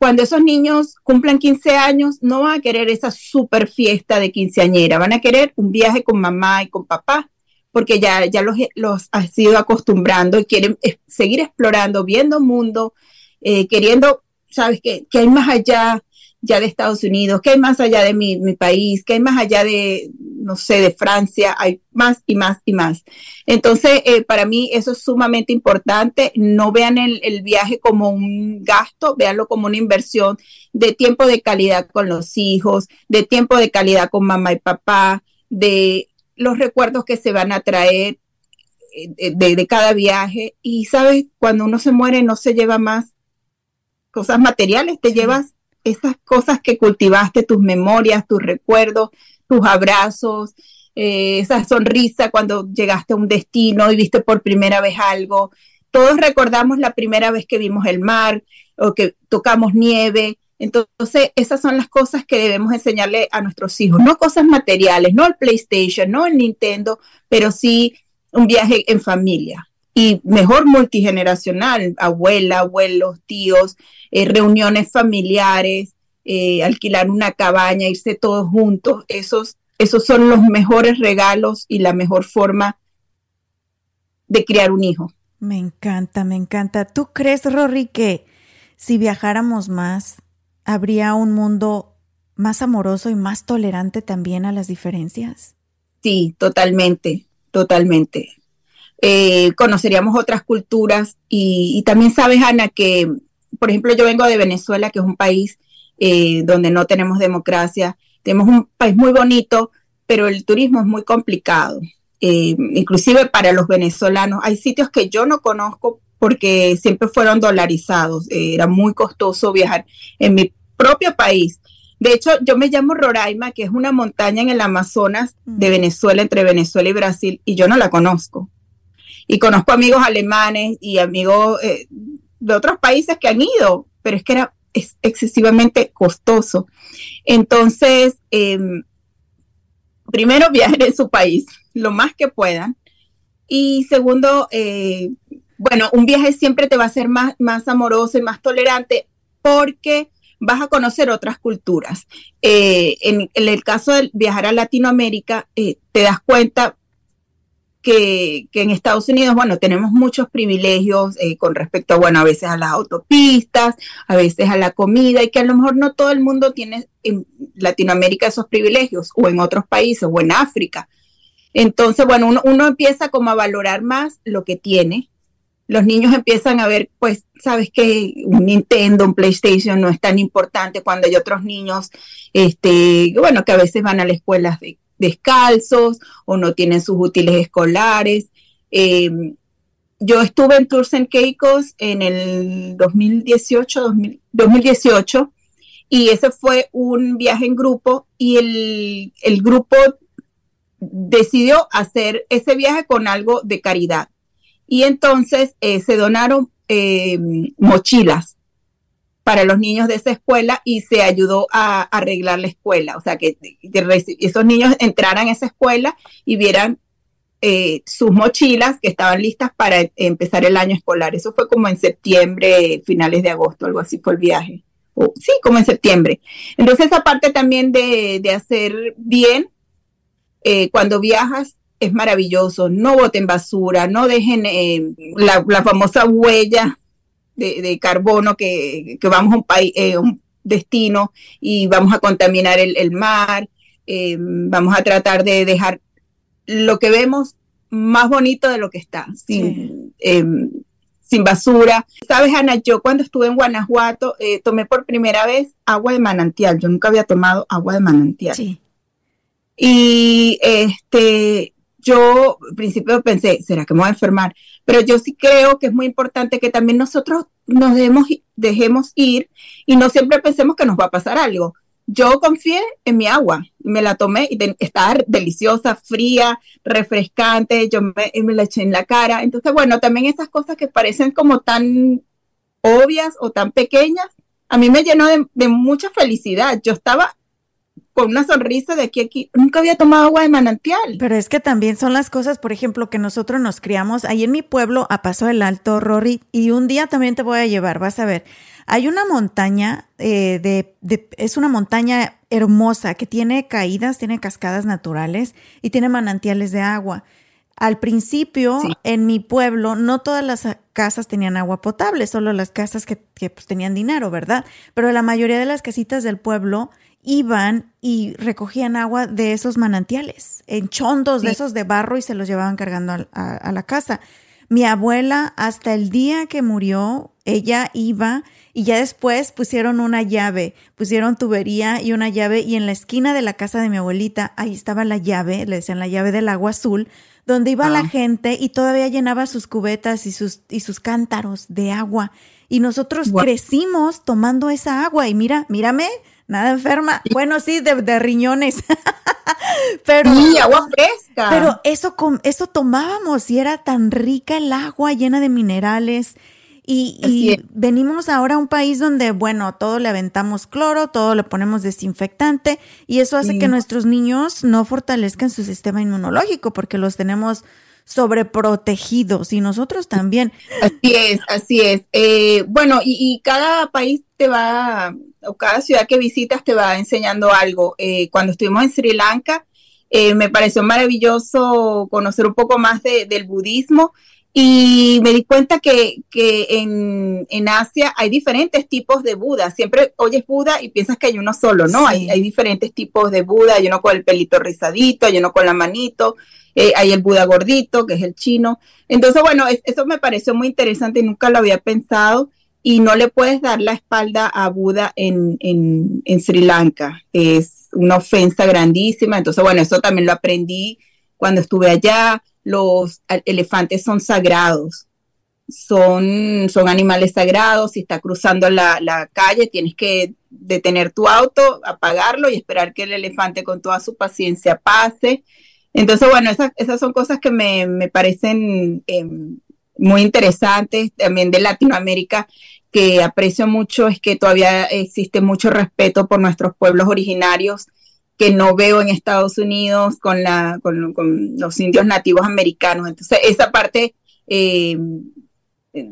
Cuando esos niños cumplan 15 años, no van a querer esa super fiesta de quinceañera, van a querer un viaje con mamá y con papá, porque ya, ya los, los has ido acostumbrando y quieren seguir explorando, viendo mundo, eh, queriendo, sabes, que, que hay más allá, ya de Estados Unidos, que hay más allá de mi, país, que hay más allá de, no sé, de Francia, hay más y más y más. Entonces, eh, para mí eso es sumamente importante. No vean el, el, viaje como un gasto, véanlo como una inversión de tiempo de calidad con los hijos, de tiempo de calidad con mamá y papá, de los recuerdos que se van a traer eh, de, de cada viaje. Y, ¿sabes? Cuando uno se muere no se lleva más cosas materiales, te llevas esas cosas que cultivaste, tus memorias, tus recuerdos, tus abrazos, eh, esa sonrisa cuando llegaste a un destino y viste por primera vez algo. Todos recordamos la primera vez que vimos el mar o que tocamos nieve. Entonces, esas son las cosas que debemos enseñarle a nuestros hijos, no cosas materiales, no el PlayStation, no el Nintendo, pero sí un viaje en familia y mejor multigeneracional, abuela, abuelos, tíos, eh, reuniones familiares, eh, alquilar una cabaña, irse todos juntos, esos, esos son los mejores regalos y la mejor forma de criar un hijo. Me encanta, me encanta. ¿Tú crees, Rory, que si viajáramos más, habría un mundo más amoroso y más tolerante también a las diferencias? Sí, totalmente, totalmente. Eh, conoceríamos otras culturas. Y, también sabes, Ana, que, por ejemplo, yo vengo de Venezuela, que es un país eh, donde no tenemos democracia, tenemos un país muy bonito, pero el turismo es muy complicado. Eh, inclusive para los venezolanos, hay sitios que yo no conozco porque siempre fueron dolarizados, era muy costoso viajar en mi propio país. De hecho, yo me llamo Roraima, que es una montaña en el Amazonas de Venezuela, entre Venezuela y Brasil, y yo no la conozco y conozco amigos alemanes y amigos eh, de otros países que han ido, pero es que era excesivamente costoso. Entonces, em, primero [LAUGHS] viajen en su país lo más que puedan. Y segundo, eh, bueno, un viaje siempre te va a ser más, más amoroso y más tolerante porque vas a conocer otras culturas. Eh, en, el caso de viajar a Latinoamérica, te das cuenta, que, en Estados Unidos, bueno, tenemos muchos privilegios eh, con respecto, bueno, a veces a las autopistas, a veces a la comida, y que a lo mejor no todo el mundo tiene en Latinoamérica esos privilegios, o en otros países, o en África. Entonces, bueno, uno, uno empieza como a valorar más lo que tiene. Los niños empiezan a ver, pues, sabes que un Nintendo, un PlayStation no es tan importante cuando hay otros niños, este, bueno, que a veces van a las escuelas de descalzos o no tienen sus útiles escolares. Em, yo estuve en Tours and Caicos en el 2018, 2018 y ese fue un viaje en grupo y el, grupo decidió hacer ese viaje con algo de caridad. Y entonces eh, se donaron em, mochilas para los niños de esa escuela y se ayudó a, arreglar la escuela. O sea, que, esos niños entraran a esa escuela y vieran eh, sus mochilas que estaban listas para empezar el año escolar. Eso fue como en septiembre, finales de agosto, algo así fue el viaje. sí, como en septiembre. Entonces, esa parte también de, hacer bien eh, cuando viajas es maravilloso. No boten basura, no dejen eh, la, la famosa huella de, carbono que, vamos a un país, eh, un destino y vamos a contaminar el, mar, eh, vamos a tratar de dejar lo que vemos más bonito de lo que está, sin, em, sin basura. Sabes, Ana, yo cuando estuve en Guanajuato eh, tomé por primera vez agua de manantial. Yo nunca había tomado agua de manantial. Y este, yo al principio pensé, ¿será que me voy a enfermar? Pero yo sí creo que es muy importante que también nosotros nos dejemos, dejemos ir y no siempre pensemos que nos va a pasar algo. Yo confié en mi agua, me la tomé y estaba deliciosa, fría, refrescante, yo me, la eché en la cara. Entonces, bueno, también esas cosas que parecen como tan obvias o tan pequeñas, a mí me llenó de, de mucha felicidad. Yo estaba con una sonrisa de aquí a aquí. Nunca había tomado agua de manantial. Pero es que también son las cosas, por ejemplo, que nosotros nos criamos ahí en mi pueblo a Paso del Alto, Rory, y un día también te voy a llevar, vas a ver. Hay una montaña eh, de, de, es una montaña hermosa que tiene caídas, tiene cascadas naturales y tiene manantiales de agua. Al principio, sí. en mi pueblo, no todas las casas tenían agua potable, solo las casas que, que pues, tenían dinero, ¿verdad? Pero la mayoría de las casitas del pueblo iban y recogían agua de esos manantiales, en chondos sí. de esos de barro y se los llevaban cargando a, a, a, la casa. Mi abuela, hasta el día que murió, ella iba y ya después pusieron una llave, pusieron tubería y una llave y en la esquina de la casa de mi abuelita, ahí estaba la llave, le decían la llave del agua azul, donde iba ah. la gente y todavía llenaba sus cubetas y sus, y sus cántaros de agua. Y nosotros crecimos tomando esa agua y mira, mírame, nada enferma. Bueno, sí, de, de riñones. [LAUGHS] pero sí, agua fresca. Pero eso, eso tomábamos y era tan rica el agua llena de minerales. Y, y venimos ahora a un país donde, bueno, todo le aventamos cloro, todo le ponemos desinfectante y eso hace sí. que nuestros niños no fortalezcan su sistema inmunológico porque los tenemos sobreprotegidos y nosotros también. Así es, así es. Eh, bueno, y, cada país te va, o cada ciudad que visitas te va enseñando algo. Eh, cuando estuvimos en Sri Lanka, eh, me pareció maravilloso conocer un poco más de, del budismo y me di cuenta que, que en, en, Asia hay diferentes tipos de Buda. Siempre oyes Buda y piensas que hay uno solo, ¿no? Sí. Hay, hay, diferentes tipos de Buda. Hay uno con el pelito rizadito, hay uno con la manito, eh, hay el Buda gordito, que es el chino. Entonces, bueno, es, eso me pareció muy interesante y nunca lo había pensado. Y no le puedes dar la espalda a Buda en, en, en Sri Lanka. Es una ofensa grandísima. Entonces, bueno, eso también lo aprendí cuando estuve allá los elefantes son sagrados, son, son animales sagrados, si está cruzando la, la, calle tienes que detener tu auto, apagarlo y esperar que el elefante con toda su paciencia pase. Entonces, bueno, esas, esas son cosas que me, me parecen eh, muy interesantes también de Latinoamérica que aprecio mucho es que todavía existe mucho respeto por nuestros pueblos originarios que no veo en Estados Unidos con, la, con, con los indios nativos americanos. Entonces, esa parte eh,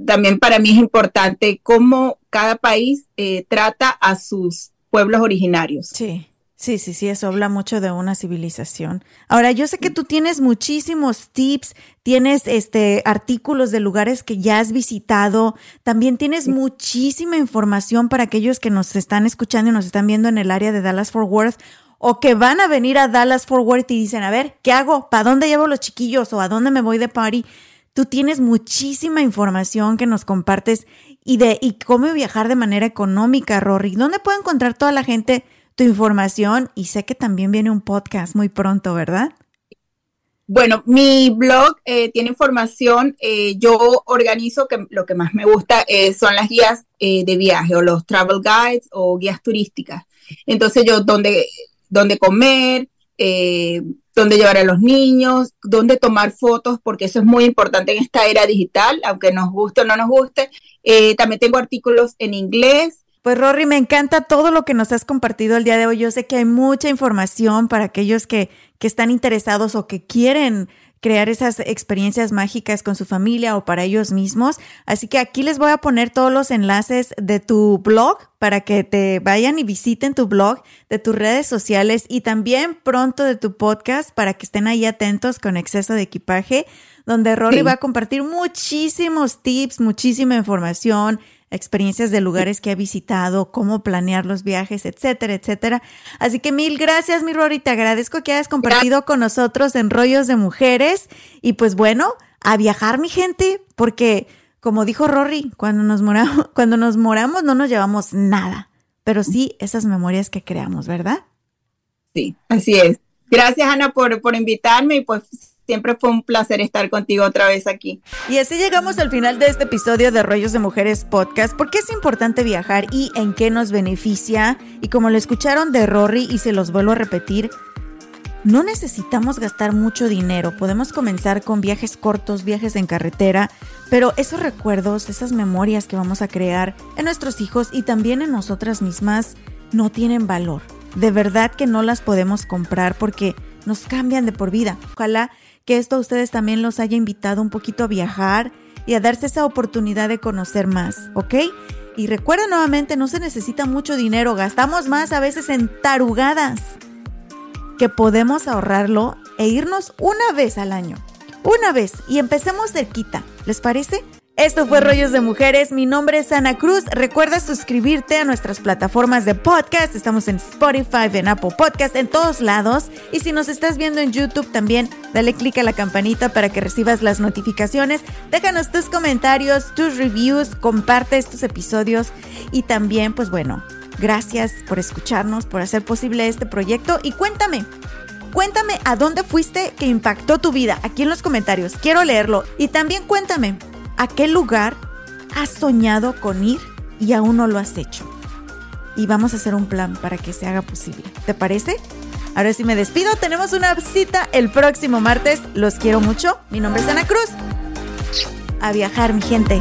también para mí es importante, cómo cada país eh, trata a sus pueblos originarios. Sí. Sí, sí, sí, eso habla mucho de una civilización. Ahora, yo sé que tú tienes muchísimos tips, tienes este artículos de lugares que ya has visitado, también tienes muchísima información para aquellos que nos están escuchando y nos están viendo en el área de Dallas Fort Worth o que van a venir a Dallas Fort Worth y dicen, a ver, ¿qué hago? ¿Para dónde llevo los chiquillos? ¿O a dónde me voy de party? Tú tienes muchísima información que nos compartes y de y cómo viajar de manera económica, Rory. ¿Dónde puede encontrar toda la gente tu información? Y sé que también viene un podcast muy pronto, ¿verdad? Bueno, mi blog eh, tiene información. Eh, yo organizo que lo que más me gusta eh, son las guías de viaje o los travel guides o guías turísticas. Entonces yo donde dónde comer, eh, dónde llevar a los niños, dónde tomar fotos, porque eso es muy importante en esta era digital, aunque nos guste o no nos guste. Eh, también tengo artículos en inglés. Pues Rory, me encanta todo lo que nos has compartido el día de hoy. Yo sé que hay mucha información para aquellos que, que están interesados o que quieren crear esas experiencias mágicas con su familia o para ellos mismos. Así que aquí les voy a poner todos los enlaces de tu blog para que te vayan y visiten tu blog, de tus redes sociales y también pronto de tu podcast para que estén ahí atentos con exceso de equipaje, donde Rory sí. va a compartir muchísimos tips, muchísima información experiencias de lugares que ha visitado, cómo planear los viajes, etcétera, etcétera. Así que mil gracias, mi Rory, te agradezco que hayas compartido con nosotros en Rollos de Mujeres y pues bueno, a viajar, mi gente, porque como dijo Rory, cuando nos moramos, [LAUGHS] cuando nos moramos no nos llevamos nada, pero sí esas memorias que creamos, ¿verdad? Sí, así es. Gracias, Ana, por, por invitarme y pues siempre fue un placer estar contigo otra vez aquí. Y así llegamos al final de este episodio de Rollos de Mujeres Podcast. ¿Por qué es importante viajar y en qué nos beneficia? Y como lo escucharon de Rory y se los vuelvo a repetir, no necesitamos gastar mucho dinero. Podemos comenzar con viajes cortos, viajes en carretera, pero esos recuerdos, esas memorias que vamos a crear en nuestros hijos y también en nosotras mismas no tienen valor. De verdad que no las podemos comprar porque nos cambian de por vida. Ojalá que esto a ustedes también los haya invitado un poquito a viajar y a darse esa oportunidad de conocer más, ¿ok? Y recuerda nuevamente, no se necesita mucho dinero, gastamos más a veces en tarugadas que podemos ahorrarlo e irnos una vez al año. Una vez y empecemos cerquita, ¿les parece? Esto fue Rollos de Mujeres. Mi nombre es Ana Cruz. Recuerda suscribirte a nuestras plataformas de podcast. Estamos en Spotify, en Apple Podcast, en todos lados. Y si nos estás viendo en YouTube también, dale click a la campanita para que recibas las notificaciones. Déjanos tus comentarios, tus reviews, comparte estos episodios. Y también, pues bueno, gracias por escucharnos, por hacer posible este proyecto. Y cuéntame, Cuéntame a dónde fuiste que impactó tu vida aquí en los comentarios. Quiero leerlo. Y también cuéntame ¿A qué lugar has soñado con ir y aún no lo has hecho? Y vamos a hacer un plan para que se haga posible. ¿Te parece? Ahora sí me despido. Tenemos una cita el próximo martes. Los quiero mucho. Mi nombre es Ana Cruz. A viajar, mi gente.